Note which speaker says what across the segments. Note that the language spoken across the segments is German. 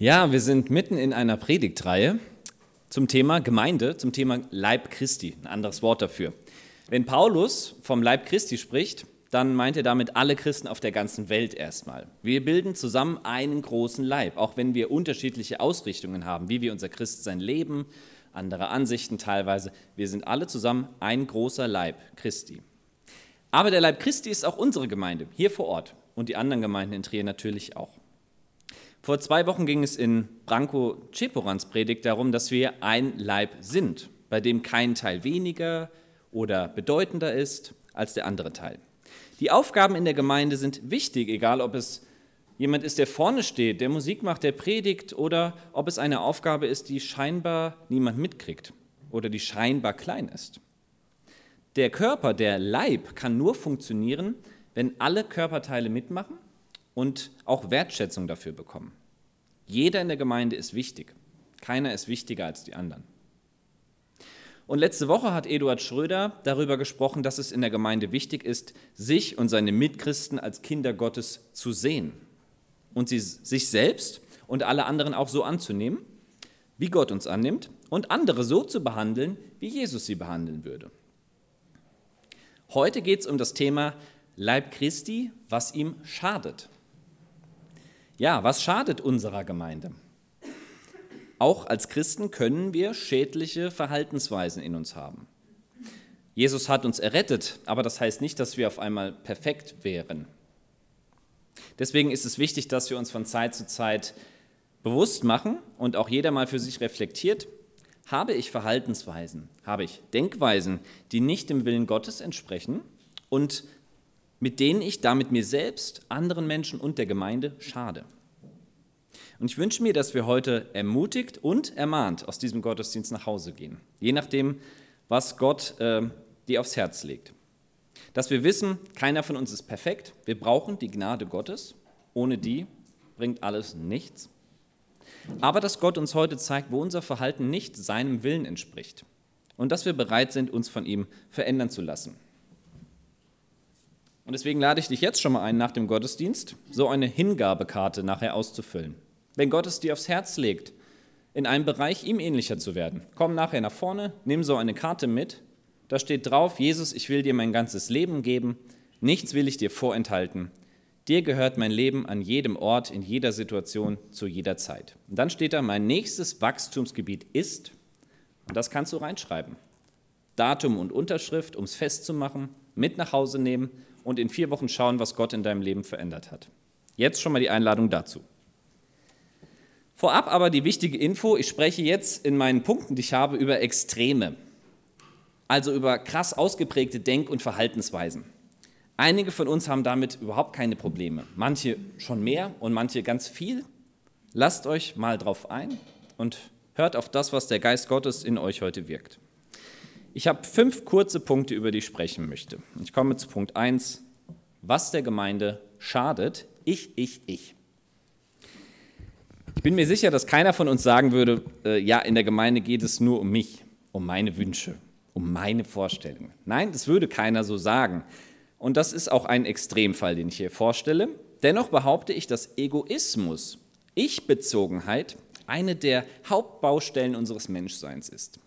Speaker 1: Ja, wir sind mitten in einer Predigtreihe zum Thema Gemeinde, zum Thema Leib Christi, ein anderes Wort dafür. Wenn Paulus vom Leib Christi spricht, dann meint er damit alle Christen auf der ganzen Welt erstmal. Wir bilden zusammen einen großen Leib, auch wenn wir unterschiedliche Ausrichtungen haben, wie wir unser Christsein leben, andere Ansichten teilweise. Wir sind alle zusammen ein großer Leib Christi. Aber der Leib Christi ist auch unsere Gemeinde, hier vor Ort und die anderen Gemeinden in Trier natürlich auch. Vor zwei Wochen ging es in Branko Ceporans Predigt darum, dass wir ein Leib sind, bei dem kein Teil weniger oder bedeutender ist als der andere Teil. Die Aufgaben in der Gemeinde sind wichtig, egal ob es jemand ist, der vorne steht, der Musik macht, der predigt, oder ob es eine Aufgabe ist, die scheinbar niemand mitkriegt oder die scheinbar klein ist. Der Körper, der Leib kann nur funktionieren, wenn alle Körperteile mitmachen und auch Wertschätzung dafür bekommen. Jeder in der Gemeinde ist wichtig. Keiner ist wichtiger als die anderen. Und letzte Woche hat Eduard Schröder darüber gesprochen, dass es in der Gemeinde wichtig ist, sich und seine Mitchristen als Kinder Gottes zu sehen und sie, sich selbst und alle anderen auch so anzunehmen, wie Gott uns annimmt und andere so zu behandeln, wie Jesus sie behandeln würde. Heute geht es um das Thema Leib Christi, was ihm schadet. Ja, was schadet unserer Gemeinde? Auch als Christen können wir schädliche Verhaltensweisen in uns haben. Jesus hat uns errettet, aber das heißt nicht, dass wir auf einmal perfekt wären. Deswegen ist es wichtig, dass wir uns von Zeit zu Zeit bewusst machen und auch jeder mal für sich reflektiert, habe ich Verhaltensweisen, habe ich Denkweisen, die nicht dem Willen Gottes entsprechen und mit denen ich damit mir selbst, anderen Menschen und der Gemeinde schade. Und ich wünsche mir, dass wir heute ermutigt und ermahnt aus diesem Gottesdienst nach Hause gehen, je nachdem, was Gott äh, dir aufs Herz legt. Dass wir wissen, keiner von uns ist perfekt, wir brauchen die Gnade Gottes, ohne die bringt alles nichts. Aber dass Gott uns heute zeigt, wo unser Verhalten nicht seinem Willen entspricht und dass wir bereit sind, uns von ihm verändern zu lassen. Und deswegen lade ich dich jetzt schon mal ein, nach dem Gottesdienst so eine Hingabekarte nachher auszufüllen. Wenn Gott es dir aufs Herz legt, in einem Bereich ihm ähnlicher zu werden, komm nachher nach vorne, nimm so eine Karte mit. Da steht drauf, Jesus, ich will dir mein ganzes Leben geben, nichts will ich dir vorenthalten. Dir gehört mein Leben an jedem Ort, in jeder Situation, zu jeder Zeit. Und dann steht da, mein nächstes Wachstumsgebiet ist, und das kannst du reinschreiben. Datum und Unterschrift, um es festzumachen, mit nach Hause nehmen und in vier Wochen schauen, was Gott in deinem Leben verändert hat. Jetzt schon mal die Einladung dazu. Vorab aber die wichtige Info, ich spreche jetzt in meinen Punkten, die ich habe, über Extreme, also über krass ausgeprägte Denk- und Verhaltensweisen. Einige von uns haben damit überhaupt keine Probleme, manche schon mehr und manche ganz viel. Lasst euch mal drauf ein und hört auf das, was der Geist Gottes in euch heute wirkt. Ich habe fünf kurze Punkte, über die ich sprechen möchte. Ich komme zu Punkt 1, was der Gemeinde schadet. Ich, ich, ich. Ich bin mir sicher, dass keiner von uns sagen würde, äh, ja, in der Gemeinde geht es nur um mich, um meine Wünsche, um meine Vorstellungen. Nein, das würde keiner so sagen. Und das ist auch ein Extremfall, den ich hier vorstelle. Dennoch behaupte ich, dass Egoismus, Ich-Bezogenheit, eine der Hauptbaustellen unseres Menschseins ist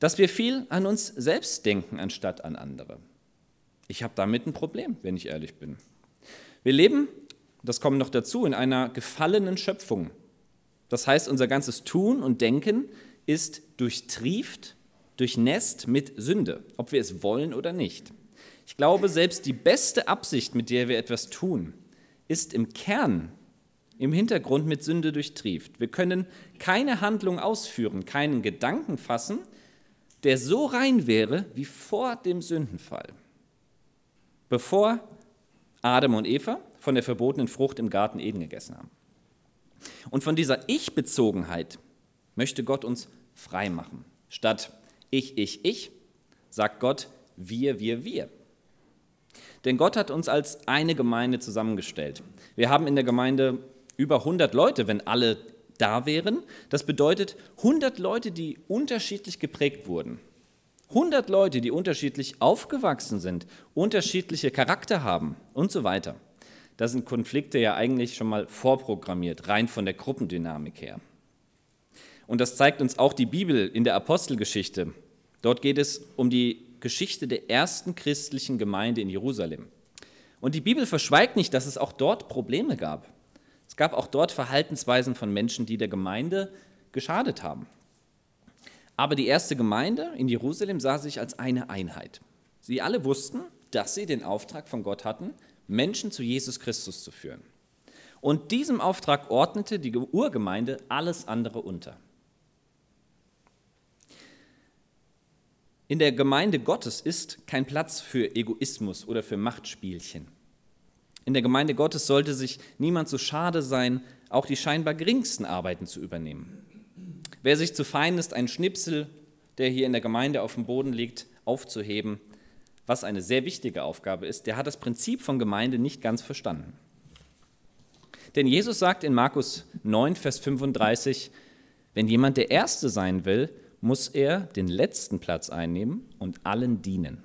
Speaker 1: dass wir viel an uns selbst denken anstatt an andere. Ich habe damit ein Problem, wenn ich ehrlich bin. Wir leben, das kommt noch dazu, in einer gefallenen Schöpfung. Das heißt, unser ganzes Tun und Denken ist durchtrieft, durchnässt mit Sünde, ob wir es wollen oder nicht. Ich glaube, selbst die beste Absicht, mit der wir etwas tun, ist im Kern, im Hintergrund mit Sünde durchtrieft. Wir können keine Handlung ausführen, keinen Gedanken fassen, der so rein wäre wie vor dem Sündenfall, bevor Adam und Eva von der verbotenen Frucht im Garten Eden gegessen haben. Und von dieser Ich-Bezogenheit möchte Gott uns frei machen. Statt ich, ich, ich, sagt Gott wir, wir, wir. Denn Gott hat uns als eine Gemeinde zusammengestellt. Wir haben in der Gemeinde über 100 Leute, wenn alle da wären. Das bedeutet 100 Leute, die unterschiedlich geprägt wurden. 100 Leute, die unterschiedlich aufgewachsen sind, unterschiedliche Charakter haben und so weiter. da sind Konflikte ja eigentlich schon mal vorprogrammiert, rein von der Gruppendynamik her. Und das zeigt uns auch die Bibel in der Apostelgeschichte. Dort geht es um die Geschichte der ersten christlichen Gemeinde in Jerusalem. Und die Bibel verschweigt nicht, dass es auch dort Probleme gab. Es gab auch dort Verhaltensweisen von Menschen, die der Gemeinde geschadet haben. Aber die erste Gemeinde in Jerusalem sah sich als eine Einheit. Sie alle wussten, dass sie den Auftrag von Gott hatten, Menschen zu Jesus Christus zu führen. Und diesem Auftrag ordnete die Urgemeinde alles andere unter. In der Gemeinde Gottes ist kein Platz für Egoismus oder für Machtspielchen. In der Gemeinde Gottes sollte sich niemand so schade sein, auch die scheinbar geringsten Arbeiten zu übernehmen. Wer sich zu fein ist, einen Schnipsel, der hier in der Gemeinde auf dem Boden liegt, aufzuheben, was eine sehr wichtige Aufgabe ist, der hat das Prinzip von Gemeinde nicht ganz verstanden. Denn Jesus sagt in Markus 9, Vers 35, wenn jemand der Erste sein will, muss er den letzten Platz einnehmen und allen dienen.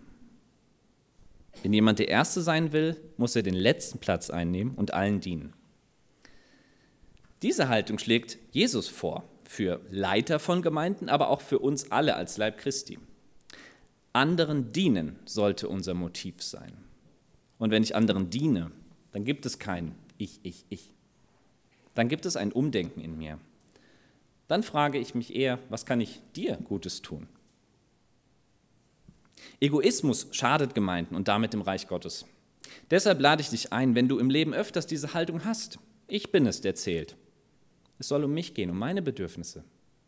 Speaker 1: Wenn jemand der Erste sein will, muss er den letzten Platz einnehmen und allen dienen. Diese Haltung schlägt Jesus vor, für Leiter von Gemeinden, aber auch für uns alle als Leib Christi. Anderen dienen sollte unser Motiv sein. Und wenn ich anderen diene, dann gibt es kein Ich, ich, ich. Dann gibt es ein Umdenken in mir dann frage ich mich eher, was kann ich dir Gutes tun? Egoismus schadet Gemeinden und damit dem Reich Gottes. Deshalb lade ich dich ein, wenn du im Leben öfters diese Haltung hast. Ich bin es, der zählt. Es soll um mich gehen, um meine Bedürfnisse.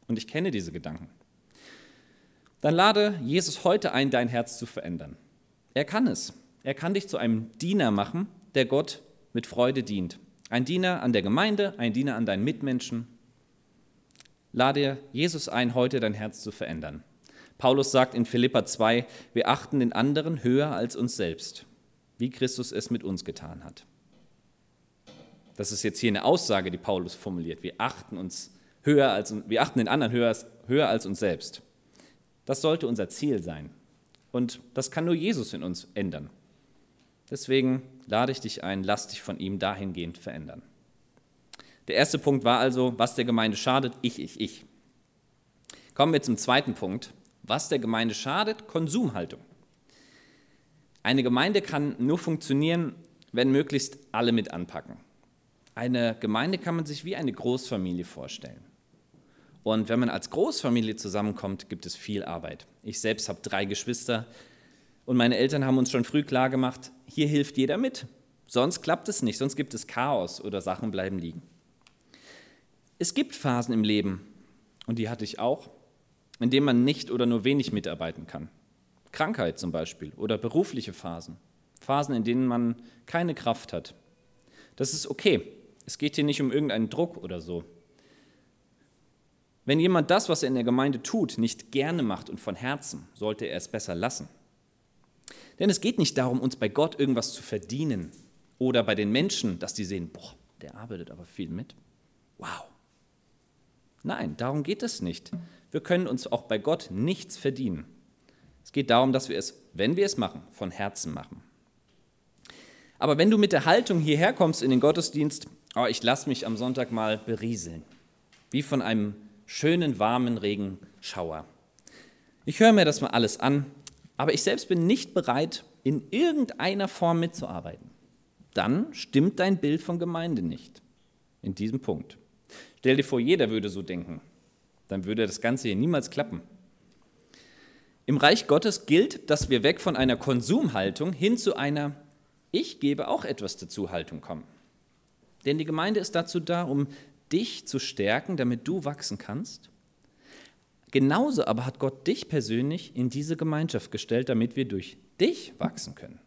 Speaker 1: Und ich kenne diese Gedanken. Dann lade Jesus heute ein, dein Herz zu verändern. Er kann es. Er kann dich zu einem Diener machen, der Gott mit Freude dient. Ein Diener an der Gemeinde, ein Diener an deinen Mitmenschen, Lade Jesus ein, heute dein Herz zu verändern. Paulus sagt in Philippa 2, wir achten den anderen höher als uns selbst, wie Christus es mit uns getan hat. Das ist jetzt hier eine Aussage, die Paulus formuliert. Wir achten uns höher als wir achten den anderen höher, höher als uns selbst. Das sollte unser Ziel sein. Und das kann nur Jesus in uns ändern. Deswegen lade ich dich ein, lass dich von ihm dahingehend verändern. Der erste Punkt war also, was der Gemeinde schadet, ich, ich, ich. Kommen wir zum zweiten Punkt. Was der Gemeinde schadet, Konsumhaltung. Eine Gemeinde kann nur funktionieren, wenn möglichst alle mit anpacken. Eine Gemeinde kann man sich wie eine Großfamilie vorstellen. Und wenn man als Großfamilie zusammenkommt, gibt es viel Arbeit. Ich selbst habe drei Geschwister und meine Eltern haben uns schon früh klar gemacht, hier hilft jeder mit. Sonst klappt es nicht, sonst gibt es Chaos oder Sachen bleiben liegen. Es gibt Phasen im Leben, und die hatte ich auch, in denen man nicht oder nur wenig mitarbeiten kann. Krankheit zum Beispiel oder berufliche Phasen. Phasen, in denen man keine Kraft hat. Das ist okay. Es geht hier nicht um irgendeinen Druck oder so. Wenn jemand das, was er in der Gemeinde tut, nicht gerne macht und von Herzen, sollte er es besser lassen. Denn es geht nicht darum, uns bei Gott irgendwas zu verdienen oder bei den Menschen, dass die sehen, boah, der arbeitet aber viel mit. Wow, Nein, darum geht es nicht. Wir können uns auch bei Gott nichts verdienen. Es geht darum, dass wir es, wenn wir es machen, von Herzen machen. Aber wenn du mit der Haltung hierher kommst in den Gottesdienst, oh, ich lasse mich am Sonntag mal berieseln, wie von einem schönen, warmen Regenschauer. Ich höre mir das mal alles an, aber ich selbst bin nicht bereit, in irgendeiner Form mitzuarbeiten. Dann stimmt dein Bild von Gemeinde nicht. In diesem Punkt. Stell dir vor, jeder würde so denken. Dann würde das Ganze hier niemals klappen. Im Reich Gottes gilt, dass wir weg von einer Konsumhaltung hin zu einer Ich gebe auch etwas dazu Haltung kommen. Denn die Gemeinde ist dazu da, um dich zu stärken, damit du wachsen kannst. Genauso aber hat Gott dich persönlich in diese Gemeinschaft gestellt, damit wir durch dich wachsen können.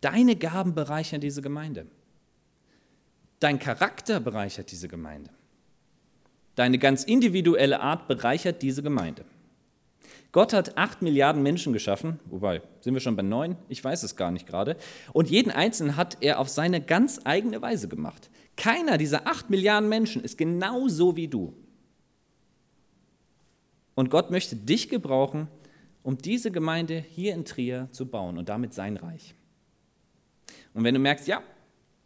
Speaker 1: Deine Gaben bereichern diese Gemeinde. Dein Charakter bereichert diese Gemeinde. Deine ganz individuelle Art bereichert diese Gemeinde. Gott hat acht Milliarden Menschen geschaffen, wobei, sind wir schon bei neun? Ich weiß es gar nicht gerade. Und jeden Einzelnen hat er auf seine ganz eigene Weise gemacht. Keiner dieser acht Milliarden Menschen ist genauso wie du. Und Gott möchte dich gebrauchen, um diese Gemeinde hier in Trier zu bauen und damit sein Reich. Und wenn du merkst, ja,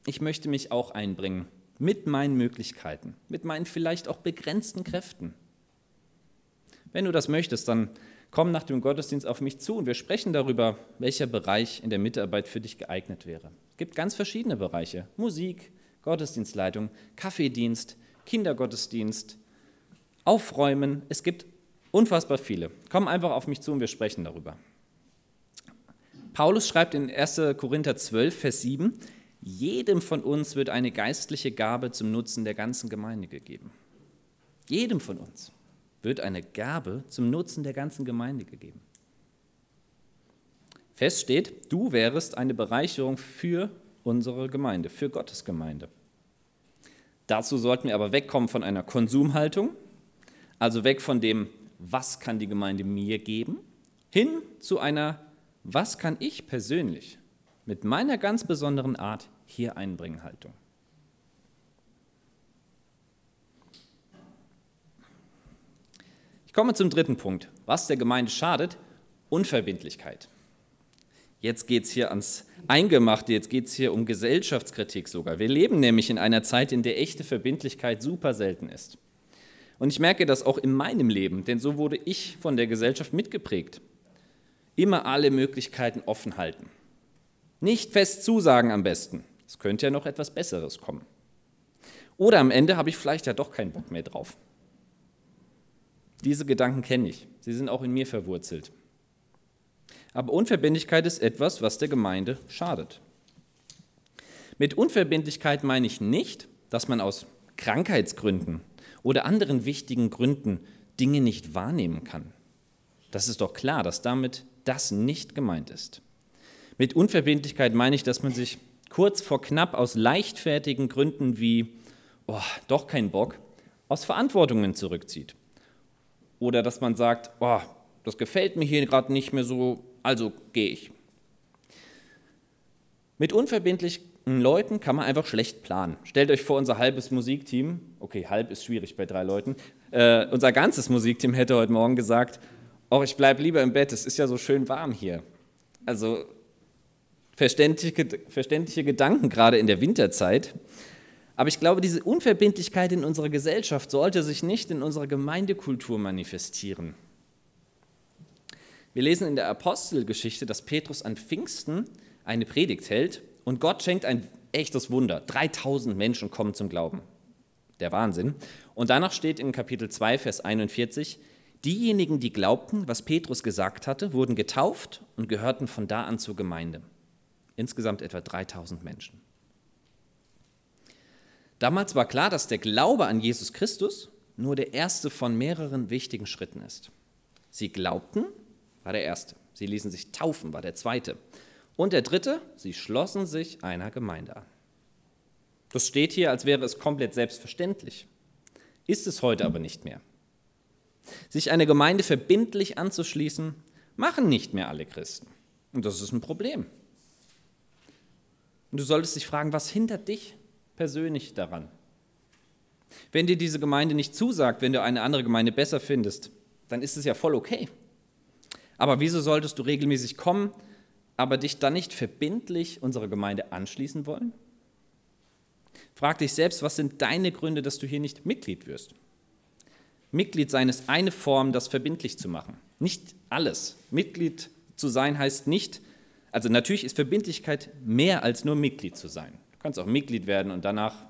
Speaker 1: ich möchte mich auch einbringen mit meinen Möglichkeiten, mit meinen vielleicht auch begrenzten Kräften. Wenn du das möchtest, dann komm nach dem Gottesdienst auf mich zu und wir sprechen darüber, welcher Bereich in der Mitarbeit für dich geeignet wäre. Es gibt ganz verschiedene Bereiche. Musik, Gottesdienstleitung, Kaffeedienst, Kindergottesdienst, Aufräumen. Es gibt unfassbar viele. Komm einfach auf mich zu und wir sprechen darüber. Paulus schreibt in 1. Korinther 12, Vers 7, jedem von uns wird eine geistliche Gabe zum Nutzen der ganzen Gemeinde gegeben. Jedem von uns wird eine Gabe zum Nutzen der ganzen Gemeinde gegeben. Fest steht, du wärest eine Bereicherung für unsere Gemeinde, für Gottes Gemeinde. Dazu sollten wir aber wegkommen von einer Konsumhaltung, also weg von dem, was kann die Gemeinde mir geben, hin zu einer, was kann ich persönlich mit meiner ganz besonderen Art hier einbringen Haltung. Ich komme zum dritten Punkt. Was der Gemeinde schadet? Unverbindlichkeit. Jetzt geht es hier ans Eingemachte, jetzt geht es hier um Gesellschaftskritik sogar. Wir leben nämlich in einer Zeit, in der echte Verbindlichkeit super selten ist. Und ich merke das auch in meinem Leben, denn so wurde ich von der Gesellschaft mitgeprägt. Immer alle Möglichkeiten offen halten. Nicht fest zusagen am besten. Es könnte ja noch etwas Besseres kommen. Oder am Ende habe ich vielleicht ja doch keinen Bock mehr drauf. Diese Gedanken kenne ich. Sie sind auch in mir verwurzelt. Aber Unverbindlichkeit ist etwas, was der Gemeinde schadet. Mit Unverbindlichkeit meine ich nicht, dass man aus Krankheitsgründen oder anderen wichtigen Gründen Dinge nicht wahrnehmen kann. Das ist doch klar, dass damit das nicht gemeint ist. Mit Unverbindlichkeit meine ich, dass man sich kurz vor knapp aus leichtfertigen Gründen wie, oh, doch kein Bock, aus Verantwortungen zurückzieht. Oder dass man sagt, oh, das gefällt mir hier gerade nicht mehr so, also gehe ich. Mit unverbindlichen Leuten kann man einfach schlecht planen. Stellt euch vor, unser halbes Musikteam, okay, halb ist schwierig bei drei Leuten, äh, unser ganzes Musikteam hätte heute Morgen gesagt, oh, ich bleibe lieber im Bett, es ist ja so schön warm hier. Also verständliche, verständliche Gedanken, gerade in der Winterzeit. Aber ich glaube, diese Unverbindlichkeit in unserer Gesellschaft sollte sich nicht in unserer Gemeindekultur manifestieren. Wir lesen in der Apostelgeschichte, dass Petrus an Pfingsten eine Predigt hält und Gott schenkt ein echtes Wunder. 3000 Menschen kommen zum Glauben. Der Wahnsinn. Und danach steht in Kapitel 2, Vers 41, diejenigen, die glaubten, was Petrus gesagt hatte, wurden getauft und gehörten von da an zur Gemeinde. Insgesamt etwa 3000 Menschen. Damals war klar, dass der Glaube an Jesus Christus nur der erste von mehreren wichtigen Schritten ist. Sie glaubten war der erste. Sie ließen sich taufen, war der zweite. Und der dritte, sie schlossen sich einer Gemeinde an. Das steht hier, als wäre es komplett selbstverständlich. Ist es heute aber nicht mehr. Sich einer Gemeinde verbindlich anzuschließen, machen nicht mehr alle Christen. Und das ist ein Problem. Und du solltest dich fragen, was hindert dich persönlich daran? Wenn dir diese Gemeinde nicht zusagt, wenn du eine andere Gemeinde besser findest, dann ist es ja voll okay. Aber wieso solltest du regelmäßig kommen, aber dich dann nicht verbindlich unserer Gemeinde anschließen wollen? Frag dich selbst, was sind deine Gründe, dass du hier nicht Mitglied wirst? Mitglied sein ist eine Form, das verbindlich zu machen. Nicht alles. Mitglied zu sein heißt nicht, also natürlich ist Verbindlichkeit mehr als nur Mitglied zu sein. Du kannst auch Mitglied werden und danach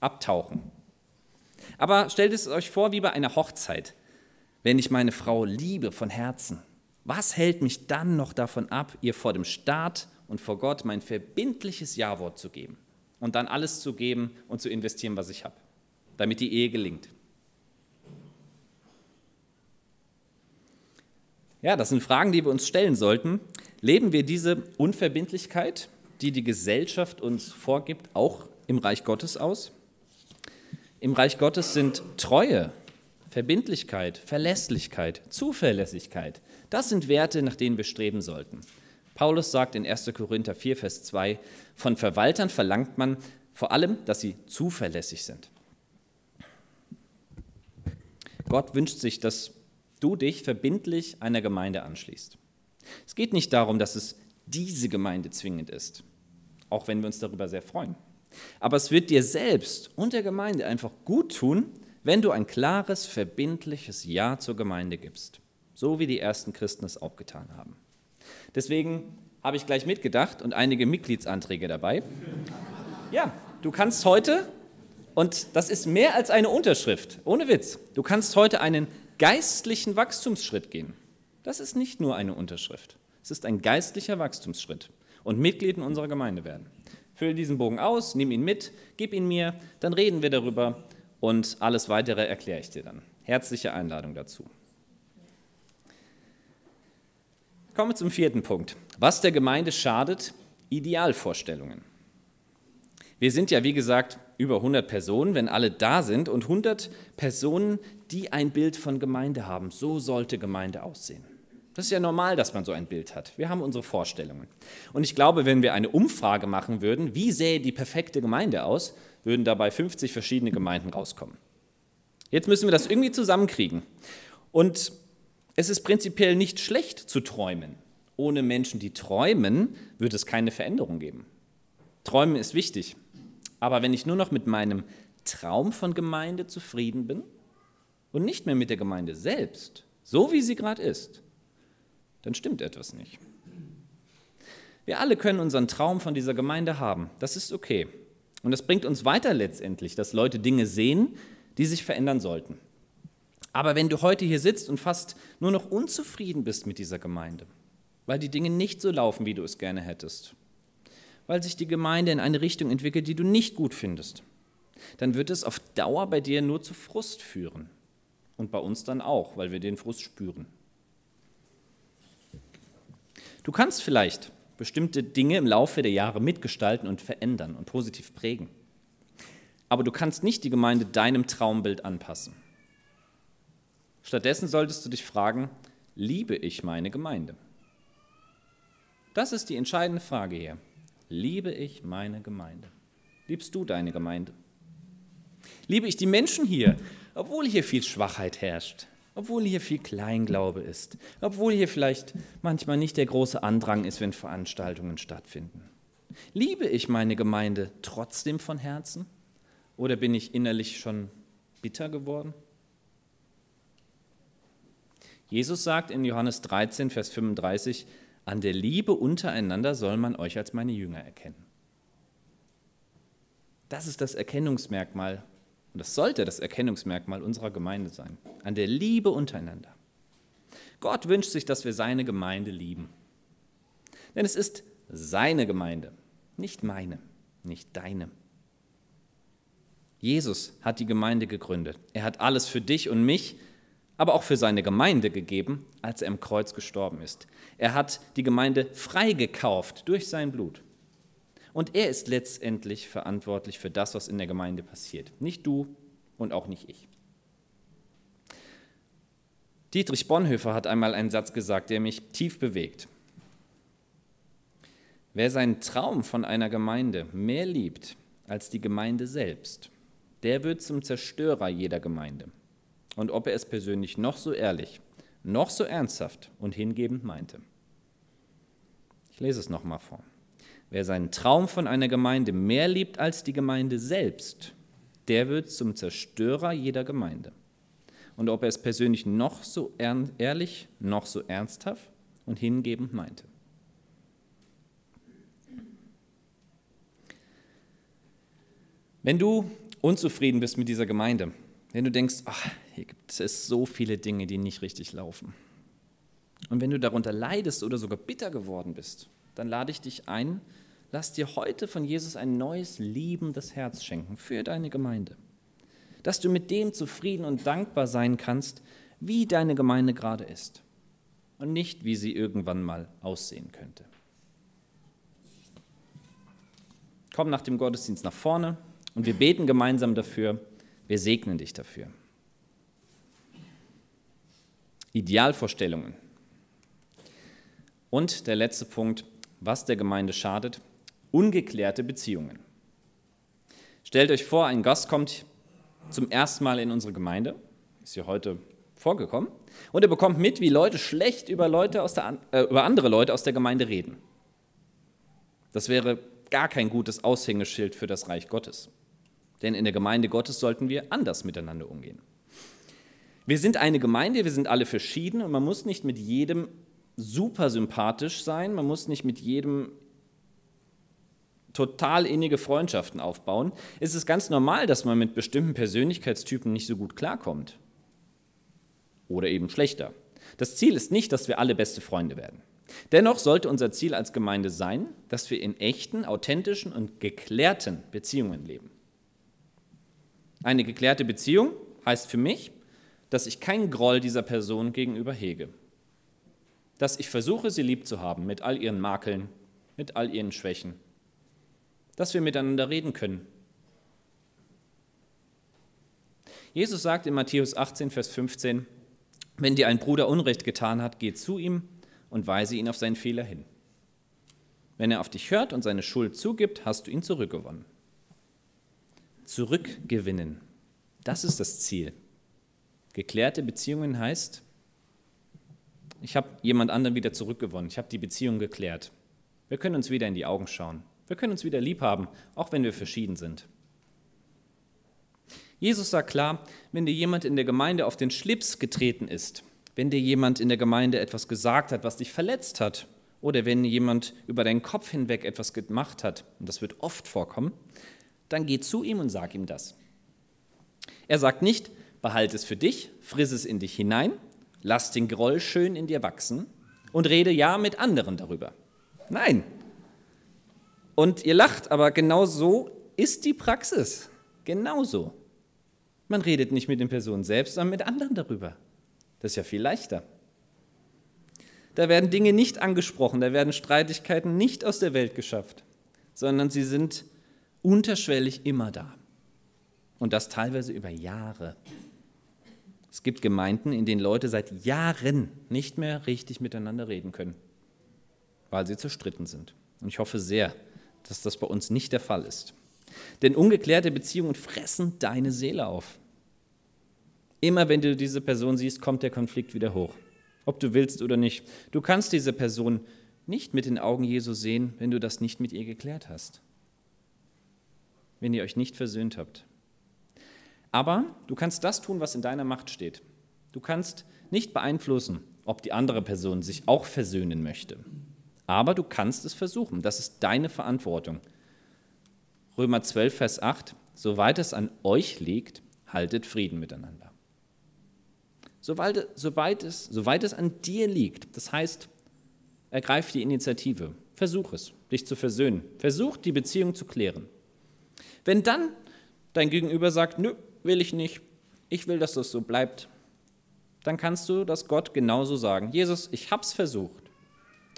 Speaker 1: abtauchen. Aber stellt es euch vor wie bei einer Hochzeit wenn ich meine Frau liebe von Herzen, was hält mich dann noch davon ab, ihr vor dem Staat und vor Gott mein verbindliches Ja-Wort zu geben und dann alles zu geben und zu investieren, was ich habe, damit die Ehe gelingt? Ja, das sind Fragen, die wir uns stellen sollten. Leben wir diese Unverbindlichkeit, die die Gesellschaft uns vorgibt, auch im Reich Gottes aus? Im Reich Gottes sind Treue Verbindlichkeit, Verlässlichkeit, Zuverlässigkeit, das sind Werte, nach denen wir streben sollten. Paulus sagt in 1. Korinther 4, Vers 2, von Verwaltern verlangt man vor allem, dass sie zuverlässig sind. Gott wünscht sich, dass du dich verbindlich einer Gemeinde anschließt. Es geht nicht darum, dass es diese Gemeinde zwingend ist. auch wenn wir uns darüber sehr freuen. Aber es wird dir selbst und der Gemeinde einfach gut tun, wenn du ein klares, verbindliches Ja zur Gemeinde gibst. So wie die ersten Christen es auch getan haben. Deswegen habe ich gleich mitgedacht und einige Mitgliedsanträge dabei. Ja, du kannst heute, und das ist mehr als eine Unterschrift, ohne Witz, du kannst heute einen geistlichen Wachstumsschritt gehen. Das ist nicht nur eine Unterschrift, es ist ein geistlicher Wachstumsschritt und Mitglied in unserer Gemeinde werden. Fülle diesen Bogen aus, nimm ihn mit, gib ihn mir, dann reden wir darüber und alles weitere erkläre ich dir dann. Herzliche Einladung dazu. Kommen wir zum vierten Punkt. Was der Gemeinde schadet, Idealvorstellungen. Wir sind ja, wie gesagt, über 100 Personen, wenn alle da sind und 100 Personen, die ein Bild von Gemeinde haben. So sollte Gemeinde aussehen. Das ist ja normal, dass man so ein Bild hat. Wir haben unsere Vorstellungen. Und ich glaube, wenn wir eine Umfrage machen würden, wie sähe die perfekte Gemeinde aus, würden dabei 50 verschiedene Gemeinden rauskommen. Jetzt müssen wir das irgendwie zusammenkriegen. Und es ist prinzipiell nicht schlecht zu träumen. Ohne Menschen, die träumen, wird es keine Veränderung geben. Träumen ist wichtig. Aber wenn ich nur noch mit meinem Traum von Gemeinde zufrieden bin und nicht mehr mit der Gemeinde selbst, so wie sie gerade ist, dann stimmt etwas nicht. Wir alle können unseren Traum von dieser Gemeinde haben. Das ist okay. Und das bringt uns weiter letztendlich, dass Leute Dinge sehen, die sich verändern sollten. Aber wenn du heute hier sitzt und fast nur noch unzufrieden bist mit dieser Gemeinde, weil die Dinge nicht so laufen, wie du es gerne hättest, weil sich die Gemeinde in eine Richtung entwickelt, die du nicht gut findest, dann wird es auf Dauer bei dir nur zu Frust führen. Und bei uns dann auch, weil wir den Frust spüren. Du kannst vielleicht bestimmte Dinge im Laufe der Jahre mitgestalten und verändern und positiv prägen. Aber du kannst nicht die Gemeinde deinem Traumbild anpassen. Stattdessen solltest du dich fragen, liebe ich meine Gemeinde? Das ist die entscheidende Frage hier. Liebe ich meine Gemeinde? Liebst du deine Gemeinde? Liebe ich die Menschen hier, obwohl hier viel Schwachheit herrscht? obwohl hier viel Kleinglaube ist, obwohl hier vielleicht manchmal nicht der große Andrang ist, wenn Veranstaltungen stattfinden. Liebe ich meine Gemeinde trotzdem von Herzen oder bin ich innerlich schon bitter geworden? Jesus sagt in Johannes 13, Vers 35, an der Liebe untereinander soll man euch als meine Jünger erkennen. Das ist das Erkennungsmerkmal und das sollte das Erkennungsmerkmal unserer Gemeinde sein, an der Liebe untereinander. Gott wünscht sich, dass wir seine Gemeinde lieben. Denn es ist seine Gemeinde, nicht meine, nicht deine. Jesus hat die Gemeinde gegründet. Er hat alles für dich und mich, aber auch für seine Gemeinde gegeben, als er im Kreuz gestorben ist. Er hat die Gemeinde freigekauft durch sein Blut. Und er ist letztendlich verantwortlich für das, was in der Gemeinde passiert. Nicht du und auch nicht ich. Dietrich Bonhoeffer hat einmal einen Satz gesagt, der mich tief bewegt. Wer seinen Traum von einer Gemeinde mehr liebt als die Gemeinde selbst, der wird zum Zerstörer jeder Gemeinde. Und ob er es persönlich noch so ehrlich, noch so ernsthaft und hingebend meinte. Ich lese es nochmal vor. Wer seinen Traum von einer Gemeinde mehr liebt als die Gemeinde selbst, der wird zum Zerstörer jeder Gemeinde. Und ob er es persönlich noch so ehrlich, noch so ernsthaft und hingebend meinte. Wenn du unzufrieden bist mit dieser Gemeinde, wenn du denkst, ach, hier gibt es so viele Dinge, die nicht richtig laufen, und wenn du darunter leidest oder sogar bitter geworden bist, dann lade ich dich ein, lass dir heute von Jesus ein neues, liebendes Herz schenken für deine Gemeinde. Dass du mit dem zufrieden und dankbar sein kannst, wie deine Gemeinde gerade ist und nicht, wie sie irgendwann mal aussehen könnte. Komm nach dem Gottesdienst nach vorne und wir beten gemeinsam dafür. Wir segnen dich dafür. Idealvorstellungen. Und der letzte Punkt, was der Gemeinde schadet, ungeklärte Beziehungen. Stellt euch vor, ein Gast kommt zum ersten Mal in unsere Gemeinde, ist hier heute vorgekommen, und er bekommt mit, wie Leute schlecht über, Leute aus der, äh, über andere Leute aus der Gemeinde reden. Das wäre gar kein gutes Aushängeschild für das Reich Gottes. Denn in der Gemeinde Gottes sollten wir anders miteinander umgehen. Wir sind eine Gemeinde, wir sind alle verschieden und man muss nicht mit jedem super sympathisch sein, man muss nicht mit jedem total innige Freundschaften aufbauen. Es ist ganz normal, dass man mit bestimmten Persönlichkeitstypen nicht so gut klarkommt. Oder eben schlechter. Das Ziel ist nicht, dass wir alle beste Freunde werden. Dennoch sollte unser Ziel als Gemeinde sein, dass wir in echten, authentischen und geklärten Beziehungen leben. Eine geklärte Beziehung heißt für mich, dass ich keinen Groll dieser Person gegenüber hege. Dass ich versuche, sie lieb zu haben mit all ihren Makeln, mit all ihren Schwächen. Dass wir miteinander reden können. Jesus sagt in Matthäus 18, Vers 15, wenn dir ein Bruder Unrecht getan hat, geh zu ihm und weise ihn auf seinen Fehler hin. Wenn er auf dich hört und seine Schuld zugibt, hast du ihn zurückgewonnen. Zurückgewinnen, das ist das Ziel. Geklärte Beziehungen heißt, ich habe jemand anderen wieder zurückgewonnen, ich habe die Beziehung geklärt. Wir können uns wieder in die Augen schauen. Wir können uns wieder lieb haben, auch wenn wir verschieden sind. Jesus sagt klar, wenn dir jemand in der Gemeinde auf den Schlips getreten ist, wenn dir jemand in der Gemeinde etwas gesagt hat, was dich verletzt hat, oder wenn jemand über deinen Kopf hinweg etwas gemacht hat, und das wird oft vorkommen, dann geh zu ihm und sag ihm das. Er sagt nicht, behalte es für dich, friss es in dich hinein, lass den Groll schön in dir wachsen und rede ja mit anderen darüber. Nein. Und ihr lacht, aber genau so ist die Praxis. Genau so. Man redet nicht mit den Personen selbst, sondern mit anderen darüber. Das ist ja viel leichter. Da werden Dinge nicht angesprochen, da werden Streitigkeiten nicht aus der Welt geschafft, sondern sie sind unterschwellig immer da. Und das teilweise über Jahre. Es gibt Gemeinden, in denen Leute seit Jahren nicht mehr richtig miteinander reden können, weil sie zerstritten sind. Und ich hoffe sehr, dass das bei uns nicht der Fall ist. Denn ungeklärte Beziehungen fressen deine Seele auf. Immer wenn du diese Person siehst, kommt der Konflikt wieder hoch. Ob du willst oder nicht. Du kannst diese Person nicht mit den Augen Jesu sehen, wenn du das nicht mit ihr geklärt hast. Wenn ihr euch nicht versöhnt habt. Aber du kannst das tun, was in deiner Macht steht. Du kannst nicht beeinflussen, ob die andere Person sich auch versöhnen möchte. Aber du kannst es versuchen. Das ist deine Verantwortung. Römer 12, Vers 8. Soweit es an euch liegt, haltet Frieden miteinander soweit, soweit, es, soweit es an dir liegt. Das heißt, ergreif die Initiative. Versuch es, dich zu versöhnen. Versuch, die Beziehung zu klären. Wenn dann dein Gegenüber sagt, nö, will ich nicht, ich will, dass das so bleibt, dann kannst du das Gott genauso sagen. Jesus, ich habe es versucht.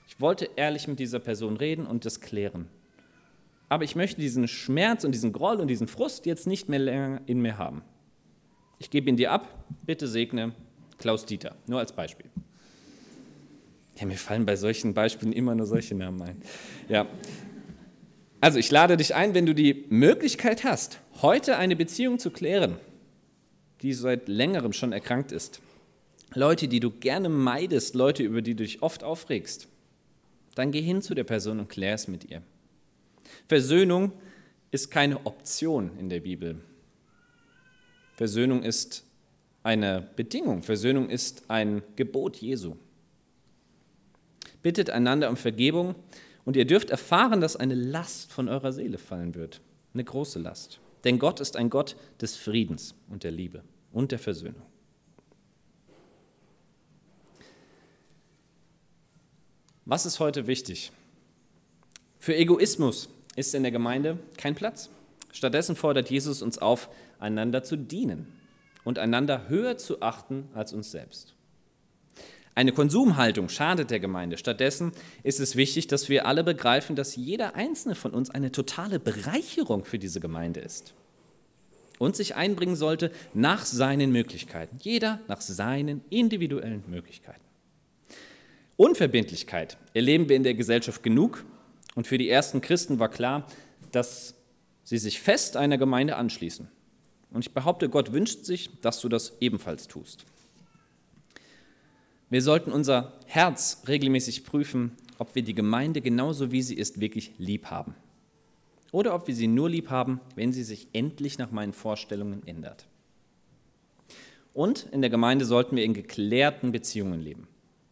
Speaker 1: Ich wollte ehrlich mit dieser Person reden und das klären. Aber ich möchte diesen Schmerz und diesen Groll und diesen Frust jetzt nicht mehr länger in mir haben. Ich gebe ihn dir ab, bitte segne Klaus Dieter, nur als Beispiel. Ja, mir fallen bei solchen Beispielen immer nur solche Namen ein. Ja. Also ich lade dich ein, wenn du die Möglichkeit hast, heute eine Beziehung zu klären, die seit längerem schon erkrankt ist. Leute, die du gerne meidest, Leute, über die du dich oft aufregst, dann geh hin zu der Person und klär es mit ihr. Versöhnung ist keine Option in der Bibel. Versöhnung ist eine Bedingung. Versöhnung ist ein Gebot Jesu. Bittet einander um Vergebung und ihr dürft erfahren, dass eine Last von eurer Seele fallen wird. Eine große Last. Denn Gott ist ein Gott des Friedens und der Liebe und der Versöhnung. Was ist heute wichtig? Für Egoismus ist in der Gemeinde kein Platz. Stattdessen fordert Jesus uns auf, einander zu dienen und einander höher zu achten als uns selbst. Eine Konsumhaltung schadet der Gemeinde. Stattdessen ist es wichtig, dass wir alle begreifen, dass jeder einzelne von uns eine totale Bereicherung für diese Gemeinde ist und sich einbringen sollte nach seinen Möglichkeiten. Jeder nach seinen individuellen Möglichkeiten. Unverbindlichkeit erleben wir in der Gesellschaft genug und für die ersten Christen war klar, dass sie sich fest einer Gemeinde anschließen. Und ich behaupte, Gott wünscht sich, dass du das ebenfalls tust. Wir sollten unser Herz regelmäßig prüfen, ob wir die Gemeinde genauso wie sie ist wirklich lieb haben. oder ob wir sie nur lieb haben, wenn sie sich endlich nach meinen Vorstellungen ändert. Und in der Gemeinde sollten wir in geklärten Beziehungen leben.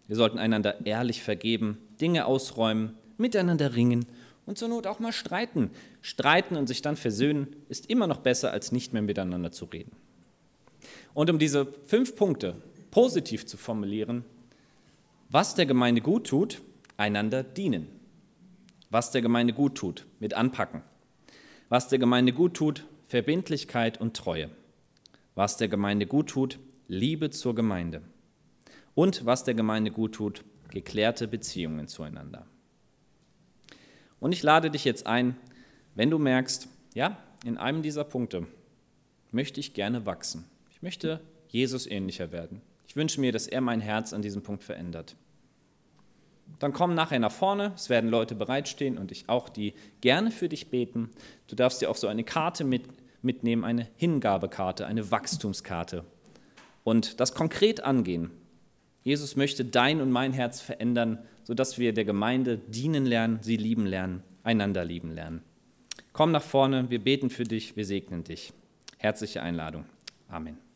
Speaker 1: Wir sollten einander ehrlich vergeben, Dinge ausräumen, miteinander ringen und zur Not auch mal streiten. Streiten und sich dann versöhnen ist immer noch besser, als nicht mehr miteinander zu reden. Und um diese fünf Punkte positiv zu formulieren, was der Gemeinde gut tut, einander dienen. Was der Gemeinde gut tut, mit anpacken. Was der Gemeinde gut tut, Verbindlichkeit und Treue. Was der Gemeinde gut tut, Liebe zur Gemeinde. Und was der Gemeinde gut tut, geklärte Beziehungen zueinander. Und ich lade dich jetzt ein, wenn du merkst, ja, in einem dieser Punkte möchte ich gerne wachsen. Ich möchte Jesus ähnlicher werden. Ich wünsche mir, dass er mein Herz an diesem Punkt verändert. Dann komm nachher nach vorne, es werden Leute bereitstehen und ich auch, die gerne für dich beten. Du darfst dir auch so eine Karte mit, mitnehmen, eine Hingabekarte, eine Wachstumskarte und das konkret angehen. Jesus möchte dein und mein Herz verändern, sodass wir der Gemeinde dienen lernen, sie lieben lernen, einander lieben lernen. Komm nach vorne, wir beten für dich, wir segnen dich. Herzliche Einladung. Amen.